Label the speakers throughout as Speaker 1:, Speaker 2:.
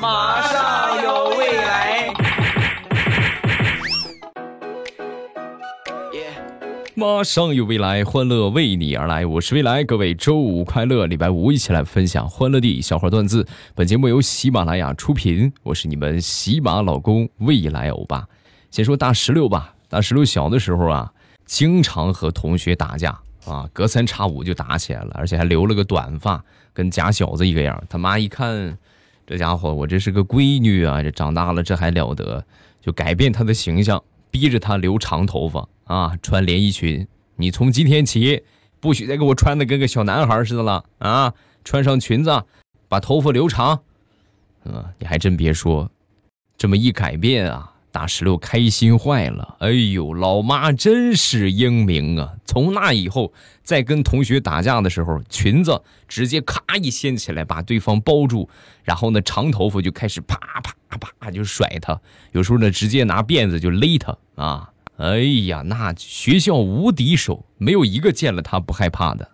Speaker 1: 马上有未来。
Speaker 2: 马上有未来，欢乐为你而来。我是未来，各位周五快乐！礼拜五一起来分享欢乐地笑话段子。本节目由喜马拉雅出品，我是你们喜马老公未来欧巴。先说大石榴吧，大石榴小的时候啊，经常和同学打架啊，隔三差五就打起来了，而且还留了个短发，跟假小子一个样。他妈一看，这家伙我这是个闺女啊，这长大了这还了得，就改变她的形象，逼着她留长头发。啊，穿连衣裙，你从今天起不许再给我穿的跟个小男孩似的了啊！穿上裙子，把头发留长。嗯，你还真别说，这么一改变啊，大石榴开心坏了。哎呦，老妈真是英明啊！从那以后，在跟同学打架的时候，裙子直接咔一掀起来，把对方包住，然后呢，长头发就开始啪啪啪就甩他，有时候呢，直接拿辫子就勒他啊。哎呀，那学校无敌手，没有一个见了他不害怕的。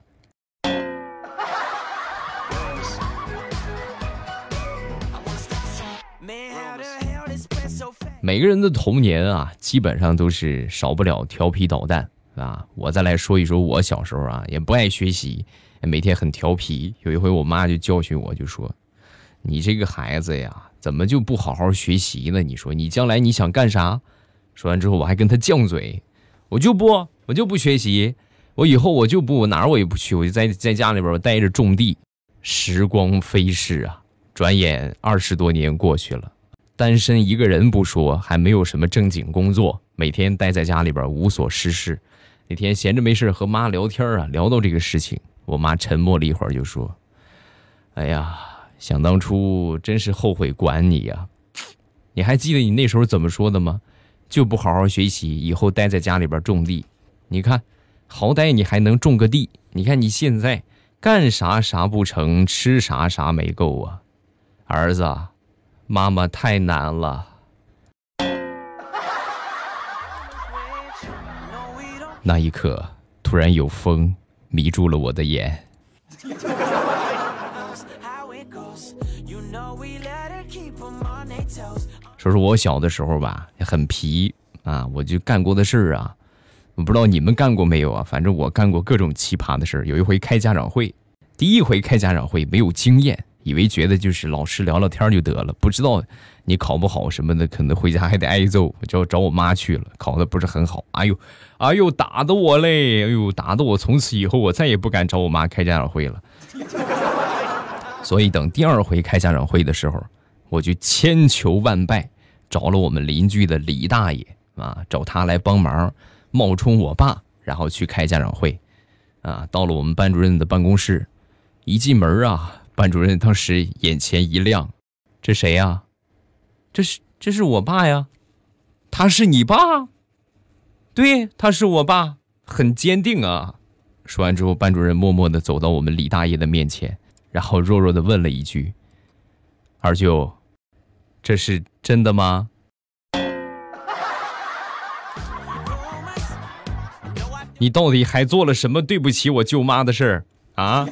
Speaker 2: 每个人的童年啊，基本上都是少不了调皮捣蛋啊。我再来说一说，我小时候啊，也不爱学习，每天很调皮。有一回，我妈就教训我，就说：“你这个孩子呀，怎么就不好好学习呢？你说你将来你想干啥？”说完之后，我还跟他犟嘴，我就不，我就不学习，我以后我就不哪儿我也不去，我就在在家里边我待着种地。时光飞逝啊，转眼二十多年过去了，单身一个人不说，还没有什么正经工作，每天待在家里边无所事事。那天闲着没事和妈聊天啊，聊到这个事情，我妈沉默了一会儿就说：“哎呀，想当初真是后悔管你呀，你还记得你那时候怎么说的吗？”就不好好学习，以后待在家里边种地。你看，好歹你还能种个地。你看你现在干啥啥不成，吃啥啥没够啊！儿子，妈妈太难了。那一刻，突然有风迷住了我的眼。说说我小的时候吧，很皮啊，我就干过的事儿啊，我不知道你们干过没有啊？反正我干过各种奇葩的事儿。有一回开家长会，第一回开家长会没有经验，以为觉得就是老师聊聊天就得了，不知道你考不好什么的，可能回家还得挨揍，就找我妈去了，考的不是很好，哎呦，哎呦，打的我嘞，哎呦，打的我从此以后我再也不敢找我妈开家长会了。所以等第二回开家长会的时候，我就千求万拜。找了我们邻居的李大爷啊，找他来帮忙，冒充我爸，然后去开家长会，啊，到了我们班主任的办公室，一进门啊，班主任当时眼前一亮，这谁呀？这是这是我爸呀，他是你爸？对，他是我爸，很坚定啊。说完之后，班主任默默的走到我们李大爷的面前，然后弱弱的问了一句：“二舅。”这是真的吗？你到底还做了什么对不起我舅妈的事儿啊？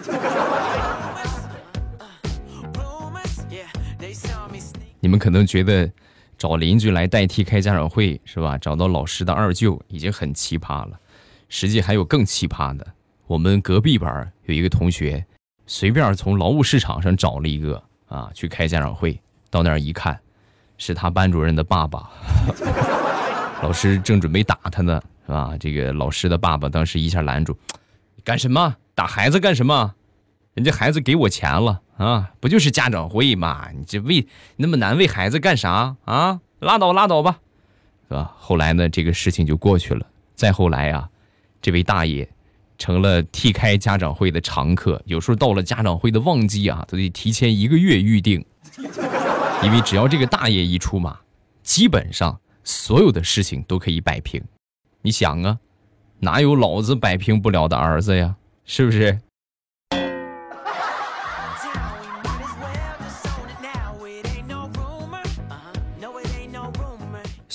Speaker 2: 你们可能觉得找邻居来代替开家长会是吧？找到老师的二舅已经很奇葩了，实际还有更奇葩的。我们隔壁班有一个同学，随便从劳务市场上找了一个啊，去开家长会。到那儿一看，是他班主任的爸爸。老师正准备打他呢，是吧？这个老师的爸爸当时一下拦住：“干什么？打孩子干什么？人家孩子给我钱了啊，不就是家长会嘛？你这为那么难为孩子干啥啊？拉倒拉倒吧，是吧？”后来呢，这个事情就过去了。再后来啊，这位大爷成了替开家长会的常客，有时候到了家长会的旺季啊，都得提前一个月预定。因为只要这个大爷一出马，基本上所有的事情都可以摆平。你想啊，哪有老子摆平不了的儿子呀？是不是？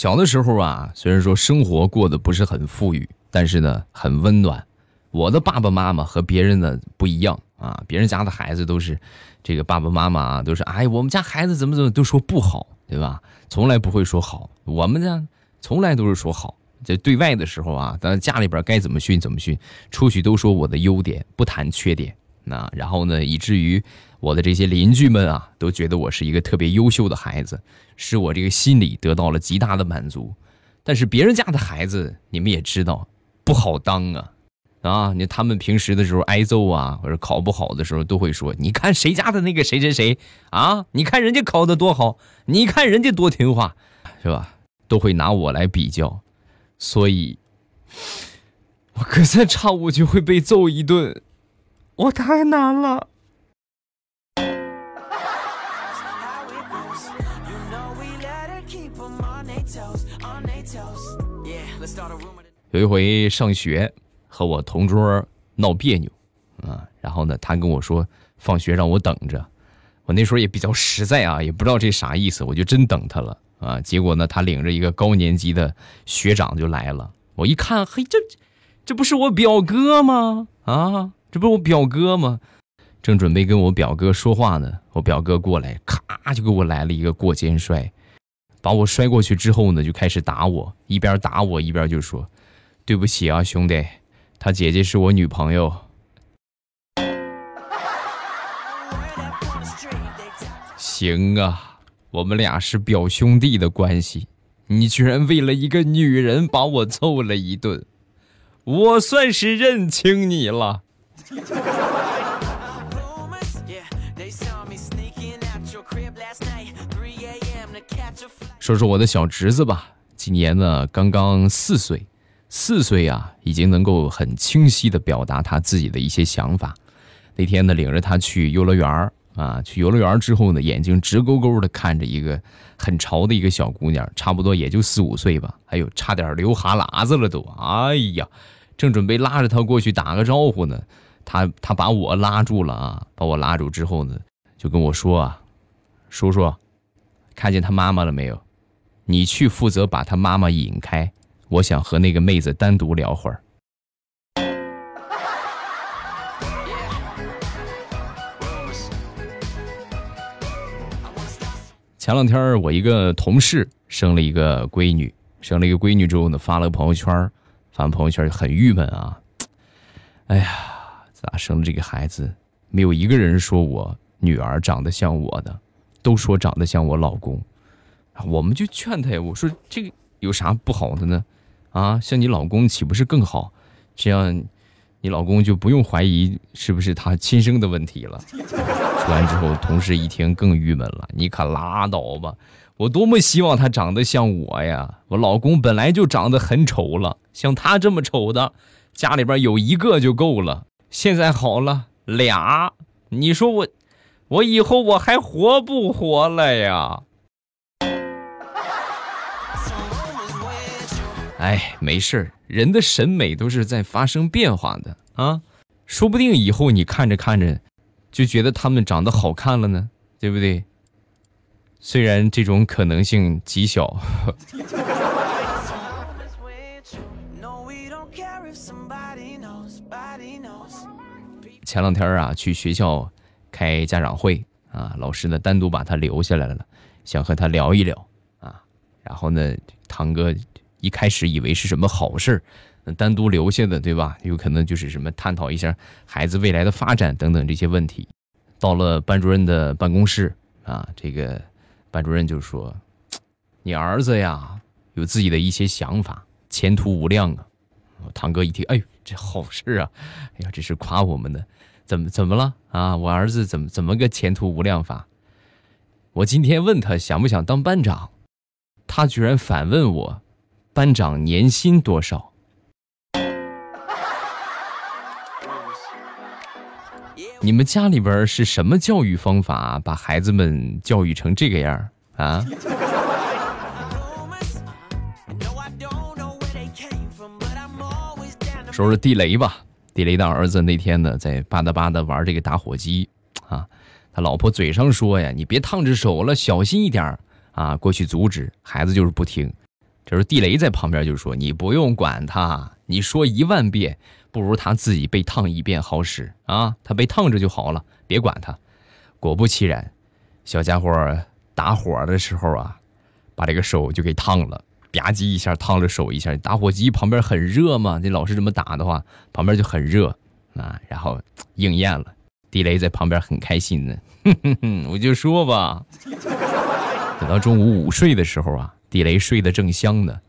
Speaker 2: 小的时候啊，虽然说生活过得不是很富裕，但是呢很温暖。我的爸爸妈妈和别人的不一样啊。别人家的孩子都是这个爸爸妈妈啊都是哎，我们家孩子怎么怎么都说不好，对吧？从来不会说好。我们呢从来都是说好。在对外的时候啊，咱家里边该怎么训怎么训，出去都说我的优点，不谈缺点。那然后呢，以至于我的这些邻居们啊，都觉得我是一个特别优秀的孩子，使我这个心里得到了极大的满足。但是别人家的孩子，你们也知道，不好当啊，啊，你他们平时的时候挨揍啊，或者考不好的时候，都会说：“你看谁家的那个谁谁谁啊，你看人家考的多好，你看人家多听话，是吧？”都会拿我来比较。所以，我隔三差五就会被揍一顿，我太难了。有一回上学，和我同桌闹别扭，啊，然后呢，他跟我说放学让我等着，我那时候也比较实在啊，也不知道这啥意思，我就真等他了。啊！结果呢，他领着一个高年级的学长就来了。我一看，嘿，这这不是我表哥吗？啊，这不是我表哥吗？正准备跟我表哥说话呢，我表哥过来，咔就给我来了一个过肩摔，把我摔过去之后呢，就开始打我，一边打我一边就说：“对不起啊，兄弟，他姐姐是我女朋友。”行啊。我们俩是表兄弟的关系，你居然为了一个女人把我揍了一顿，我算是认清你了。说说我的小侄子吧，今年呢刚刚四岁，四岁啊已经能够很清晰的表达他自己的一些想法。那天呢领着他去游乐园。啊，去游乐园之后呢，眼睛直勾勾的看着一个很潮的一个小姑娘，差不多也就四五岁吧，哎呦，差点流哈喇子了都，哎呀，正准备拉着她过去打个招呼呢，她她把我拉住了啊，把我拉住之后呢，就跟我说啊，叔叔，看见他妈妈了没有？你去负责把他妈妈引开，我想和那个妹子单独聊会儿。前两天我一个同事生了一个闺女，生了一个闺女之后呢，发了个朋友圈，发完朋友圈就很郁闷啊。哎呀，咋生了这个孩子，没有一个人说我女儿长得像我的，都说长得像我老公。我们就劝他呀，我说这个有啥不好的呢？啊，像你老公岂不是更好？这样，你老公就不用怀疑是不是他亲生的问题了。说完之后，同事一听更郁闷了。你可拉倒吧！我多么希望他长得像我呀！我老公本来就长得很丑了，像他这么丑的，家里边有一个就够了。现在好了，俩，你说我，我以后我还活不活了呀？哎，没事人的审美都是在发生变化的啊，说不定以后你看着看着。就觉得他们长得好看了呢，对不对？虽然这种可能性极小。前两天啊，去学校开家长会啊，老师呢单独把他留下来了，想和他聊一聊啊。然后呢，堂哥一开始以为是什么好事儿。单独留下的，对吧？有可能就是什么探讨一下孩子未来的发展等等这些问题。到了班主任的办公室啊，这个班主任就说：“你儿子呀，有自己的一些想法，前途无量啊。”我堂哥一听，哎呦，这好事啊！哎呀，这是夸我们的，怎么怎么了啊？我儿子怎么怎么个前途无量法？我今天问他想不想当班长，他居然反问我：“班长年薪多少？”你们家里边是什么教育方法，把孩子们教育成这个样啊？说说地雷吧，地雷的儿子那天呢，在吧嗒吧嗒玩这个打火机啊，他老婆嘴上说呀，你别烫着手了，小心一点啊，过去阻止，孩子就是不听。这时候地雷在旁边就说，你不用管他，你说一万遍。不如他自己被烫一遍好使啊！他被烫着就好了，别管他。果不其然，小家伙打火的时候啊，把这个手就给烫了，吧唧一下烫了手一下。打火机旁边很热嘛，你老是这么打的话，旁边就很热啊。然后应验了，地雷在旁边很开心呢。哼哼哼，我就说吧。等到中午午睡的时候啊，地雷睡得正香呢，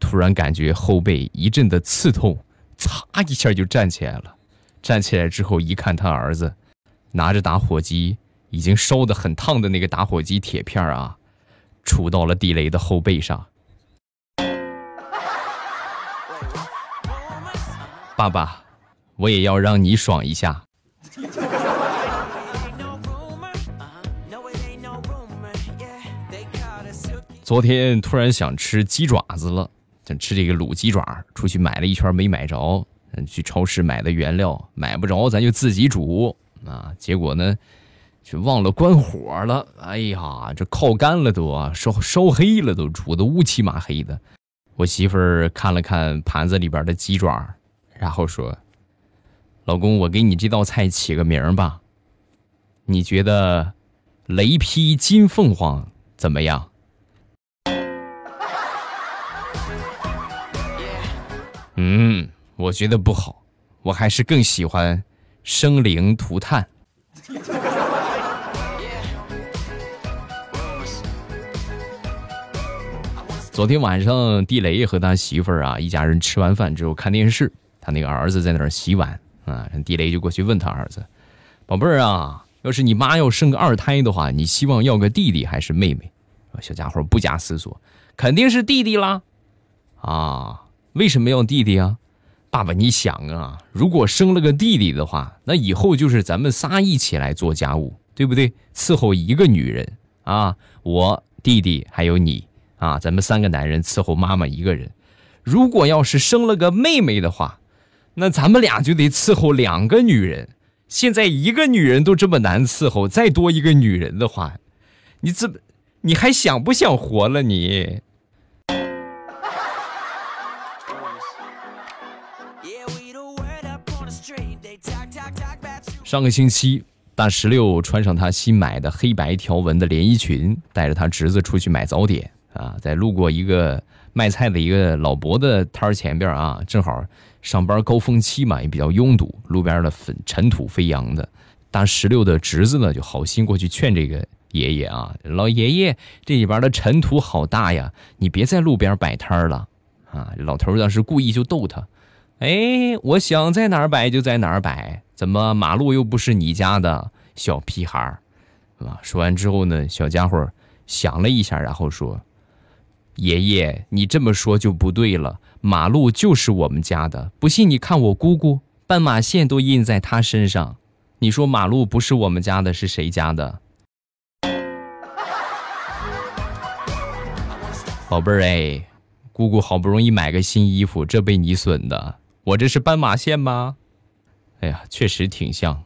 Speaker 2: 突然感觉后背一阵的刺痛，擦一下就站起来了。站起来之后一看，他儿子拿着打火机。已经烧得很烫的那个打火机铁片啊，杵到了地雷的后背上。爸爸，我也要让你爽一下。昨天突然想吃鸡爪子了，想吃这个卤鸡爪，出去买了一圈没买着，去超市买的原料买不着，咱就自己煮啊。结果呢？就忘了关火了，哎呀，这靠干了都啊，烧烧黑了都，煮的乌漆麻黑的。我媳妇儿看了看盘子里边的鸡爪，然后说：“老公，我给你这道菜起个名吧，你觉得雷劈金凤凰怎么样？”嗯，我觉得不好，我还是更喜欢生灵涂炭。昨天晚上，地雷和他媳妇儿啊，一家人吃完饭之后看电视，他那个儿子在那儿洗碗啊，地雷就过去问他儿子：“宝贝儿啊，要是你妈要生个二胎的话，你希望要个弟弟还是妹妹？”小家伙不假思索：“肯定是弟弟啦！”啊，为什么要弟弟啊？爸爸，你想啊，如果生了个弟弟的话，那以后就是咱们仨一起来做家务，对不对？伺候一个女人啊，我弟弟还有你。啊，咱们三个男人伺候妈妈一个人，如果要是生了个妹妹的话，那咱们俩就得伺候两个女人。现在一个女人都这么难伺候，再多一个女人的话，你怎么你还想不想活了？你上个星期，大石榴穿上他新买的黑白条纹的连衣裙，带着他侄子出去买早点。啊，在路过一个卖菜的一个老伯的摊儿前边啊，正好上班高峰期嘛，也比较拥堵，路边的粉尘土飞扬的。大石榴的侄子呢，就好心过去劝这个爷爷啊，老爷爷，这里边的尘土好大呀，你别在路边摆摊儿了啊。老头当时故意就逗他，哎，我想在哪儿摆就在哪儿摆，怎么马路又不是你家的，小屁孩儿，啊？说完之后呢，小家伙想了一下，然后说。爷爷，你这么说就不对了。马路就是我们家的，不信你看我姑姑，斑马线都印在她身上。你说马路不是我们家的，是谁家的？宝贝儿哎，姑姑好不容易买个新衣服，这被你损的。我这是斑马线吗？哎呀，确实挺像。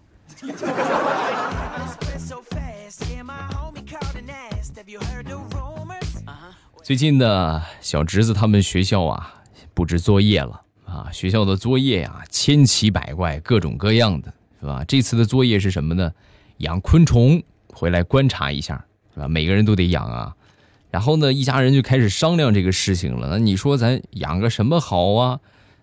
Speaker 2: 最近呢，小侄子他们学校啊布置作业了啊，学校的作业呀千奇百怪，各种各样的，是吧？这次的作业是什么呢？养昆虫，回来观察一下，是吧？每个人都得养啊。然后呢，一家人就开始商量这个事情了。那你说咱养个什么好啊？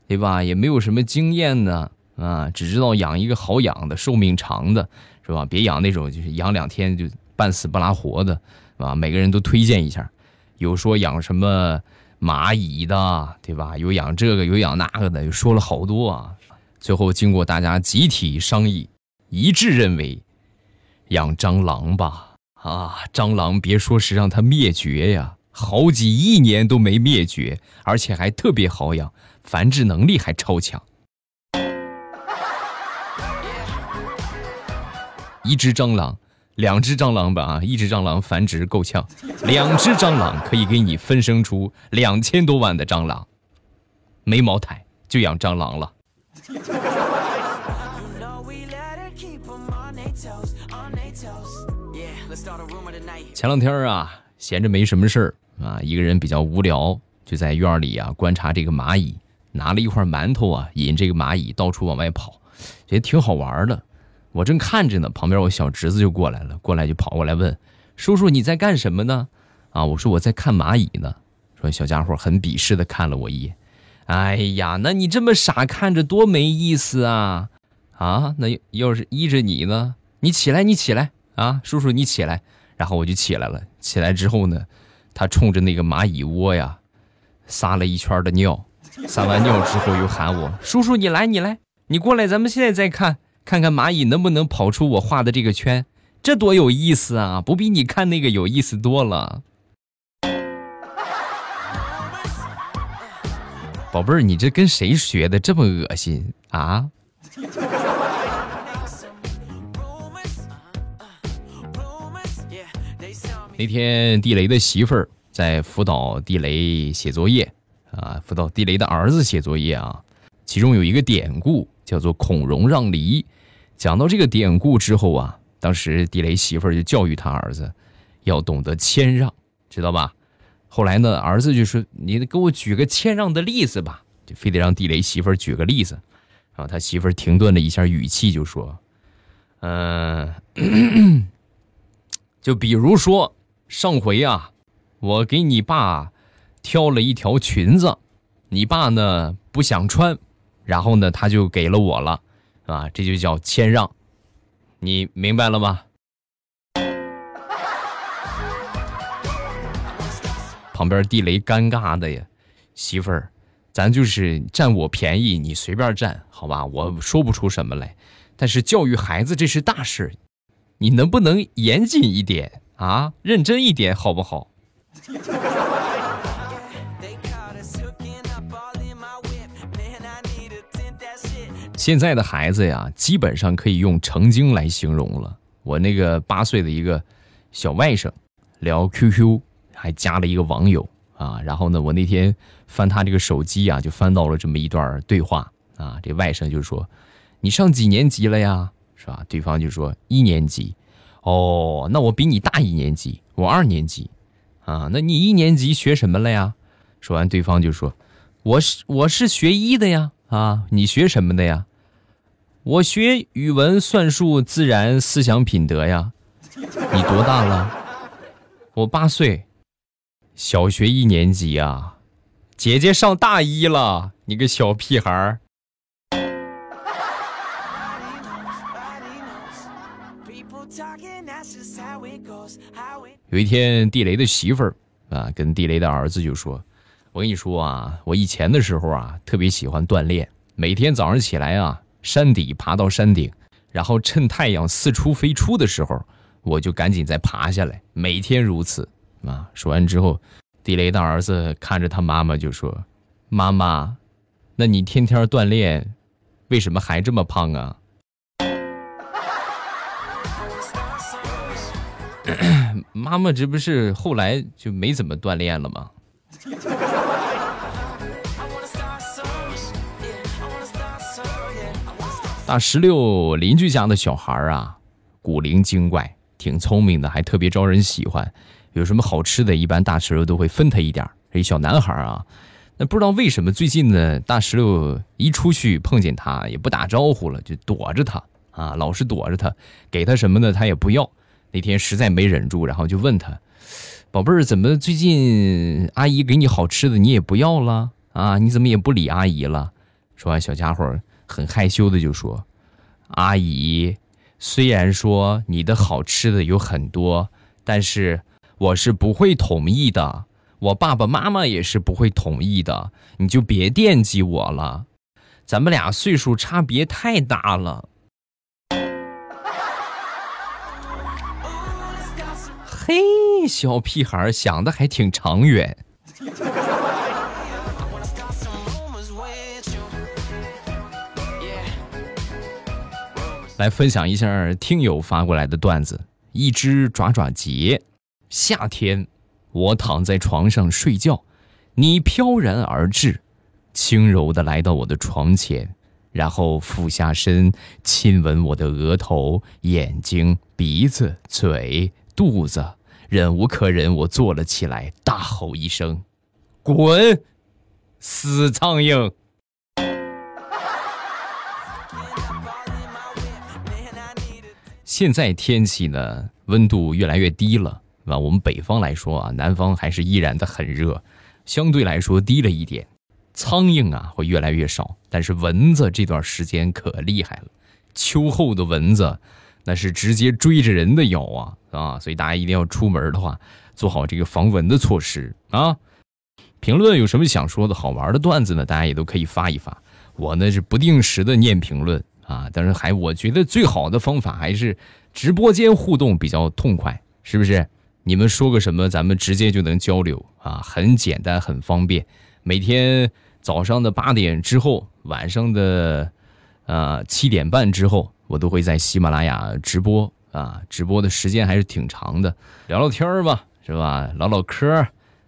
Speaker 2: 对吧？也没有什么经验呢，啊，只知道养一个好养的、寿命长的，是吧？别养那种就是养两天就半死不拉活的，是吧？每个人都推荐一下。有说养什么蚂蚁的，对吧？有养这个，有养那个的，又说了好多啊。最后经过大家集体商议，一致认为养蟑螂吧。啊，蟑螂别说是让它灭绝呀，好几亿年都没灭绝，而且还特别好养，繁殖能力还超强。一只蟑螂。两只蟑螂吧啊，一只蟑螂繁殖够呛，两只蟑螂可以给你分生出两千多万的蟑螂，没茅台就养蟑螂了。前两天啊，闲着没什么事儿啊，一个人比较无聊，就在院里啊观察这个蚂蚁，拿了一块馒头啊，引这个蚂蚁到处往外跑，觉得挺好玩的。我正看着呢，旁边我小侄子就过来了，过来就跑过来问：“叔叔你在干什么呢？”啊，我说我在看蚂蚁呢。说小家伙很鄙视的看了我一眼。哎呀，那你这么傻看着多没意思啊！啊，那要是依着你呢？你起来，你起来啊，叔叔你起来。然后我就起来了。起来之后呢，他冲着那个蚂蚁窝呀，撒了一圈的尿。撒完尿之后又喊我：“叔叔你来，你来，你过来，咱们现在再看。”看看蚂蚁能不能跑出我画的这个圈，这多有意思啊！不比你看那个有意思多了。宝贝儿，你这跟谁学的这么恶心啊？那天地雷的媳妇儿在辅导地雷写作业啊，辅导地雷的儿子写作业啊，其中有一个典故叫做“孔融让梨”。讲到这个典故之后啊，当时地雷媳妇儿就教育他儿子，要懂得谦让，知道吧？后来呢，儿子就说：“你给我举个谦让的例子吧。”就非得让地雷媳妇儿举个例子。然后他媳妇儿停顿了一下语气，就说：“嗯，就比如说上回啊，我给你爸挑了一条裙子，你爸呢不想穿，然后呢他就给了我了。”啊，这就叫谦让，你明白了吗？旁边地雷尴尬的呀，媳妇儿，咱就是占我便宜，你随便占，好吧？我说不出什么来，但是教育孩子这是大事，你能不能严谨一点啊？认真一点，好不好？现在的孩子呀，基本上可以用成精来形容了。我那个八岁的一个小外甥聊 QQ，还加了一个网友啊。然后呢，我那天翻他这个手机啊，就翻到了这么一段对话啊。这外甥就说：“你上几年级了呀？是吧？”对方就说：“一年级。”哦，那我比你大一年级，我二年级啊。那你一年级学什么了呀？说完，对方就说：“我是我是学医的呀。啊，你学什么的呀？”我学语文、算术、自然、思想品德呀。你多大了？我八岁，小学一年级呀。姐姐上大一了，你个小屁孩儿。有一天，地雷的媳妇儿啊，跟地雷的儿子就说：“我跟你说啊，我以前的时候啊，特别喜欢锻炼，每天早上起来啊。”山底爬到山顶，然后趁太阳四出飞出的时候，我就赶紧再爬下来。每天如此啊！说完之后，地雷的儿子看着他妈妈就说：“妈妈，那你天天锻炼，为什么还这么胖啊？” 妈妈，这不是后来就没怎么锻炼了吗？大石榴邻居家的小孩啊，古灵精怪，挺聪明的，还特别招人喜欢。有什么好吃的，一般大石榴都会分他一点这小男孩啊，那不知道为什么最近呢，大石榴一出去碰见他也不打招呼了，就躲着他啊，老是躲着他，给他什么呢，他也不要。那天实在没忍住，然后就问他：“宝贝儿，怎么最近阿姨给你好吃的你也不要了啊？你怎么也不理阿姨了？”说完，小家伙。很害羞的就说：“阿姨，虽然说你的好吃的有很多，但是我是不会同意的，我爸爸妈妈也是不会同意的，你就别惦记我了，咱们俩岁数差别太大了。”嘿，小屁孩想的还挺长远。来分享一下听友发过来的段子。一只爪爪结，夏天，我躺在床上睡觉，你飘然而至，轻柔的来到我的床前，然后俯下身亲吻我的额头、眼睛、鼻子、嘴、肚子。忍无可忍，我坐了起来，大吼一声：“滚，死苍蝇！”现在天气呢，温度越来越低了，啊，我们北方来说啊，南方还是依然的很热，相对来说低了一点。苍蝇啊会越来越少，但是蚊子这段时间可厉害了，秋后的蚊子那是直接追着人的咬啊啊！所以大家一定要出门的话，做好这个防蚊的措施啊。评论有什么想说的好玩的段子呢？大家也都可以发一发。我呢是不定时的念评论啊，但是还我觉得最好的方法还是直播间互动比较痛快，是不是？你们说个什么，咱们直接就能交流啊，很简单，很方便。每天。早上的八点之后，晚上的，呃七点半之后，我都会在喜马拉雅直播啊，直播的时间还是挺长的，聊聊天吧，是吧？唠唠嗑，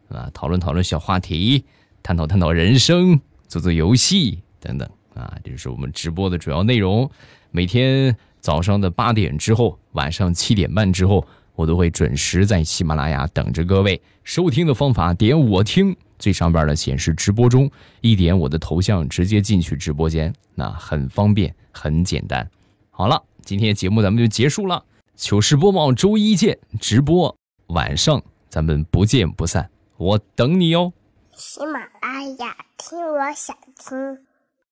Speaker 2: 啊，讨论讨论小话题，探讨探讨人生，做做游戏等等啊，这就是我们直播的主要内容。每天早上的八点之后，晚上七点半之后，我都会准时在喜马拉雅等着各位。收听的方法，点我听。最上边的显示直播中，一点我的头像，直接进去直播间，那很方便，很简单。好了，今天节目咱们就结束了，糗事播报周一见，直播晚上咱们不见不散，我等你哦。喜马拉雅听，我想听。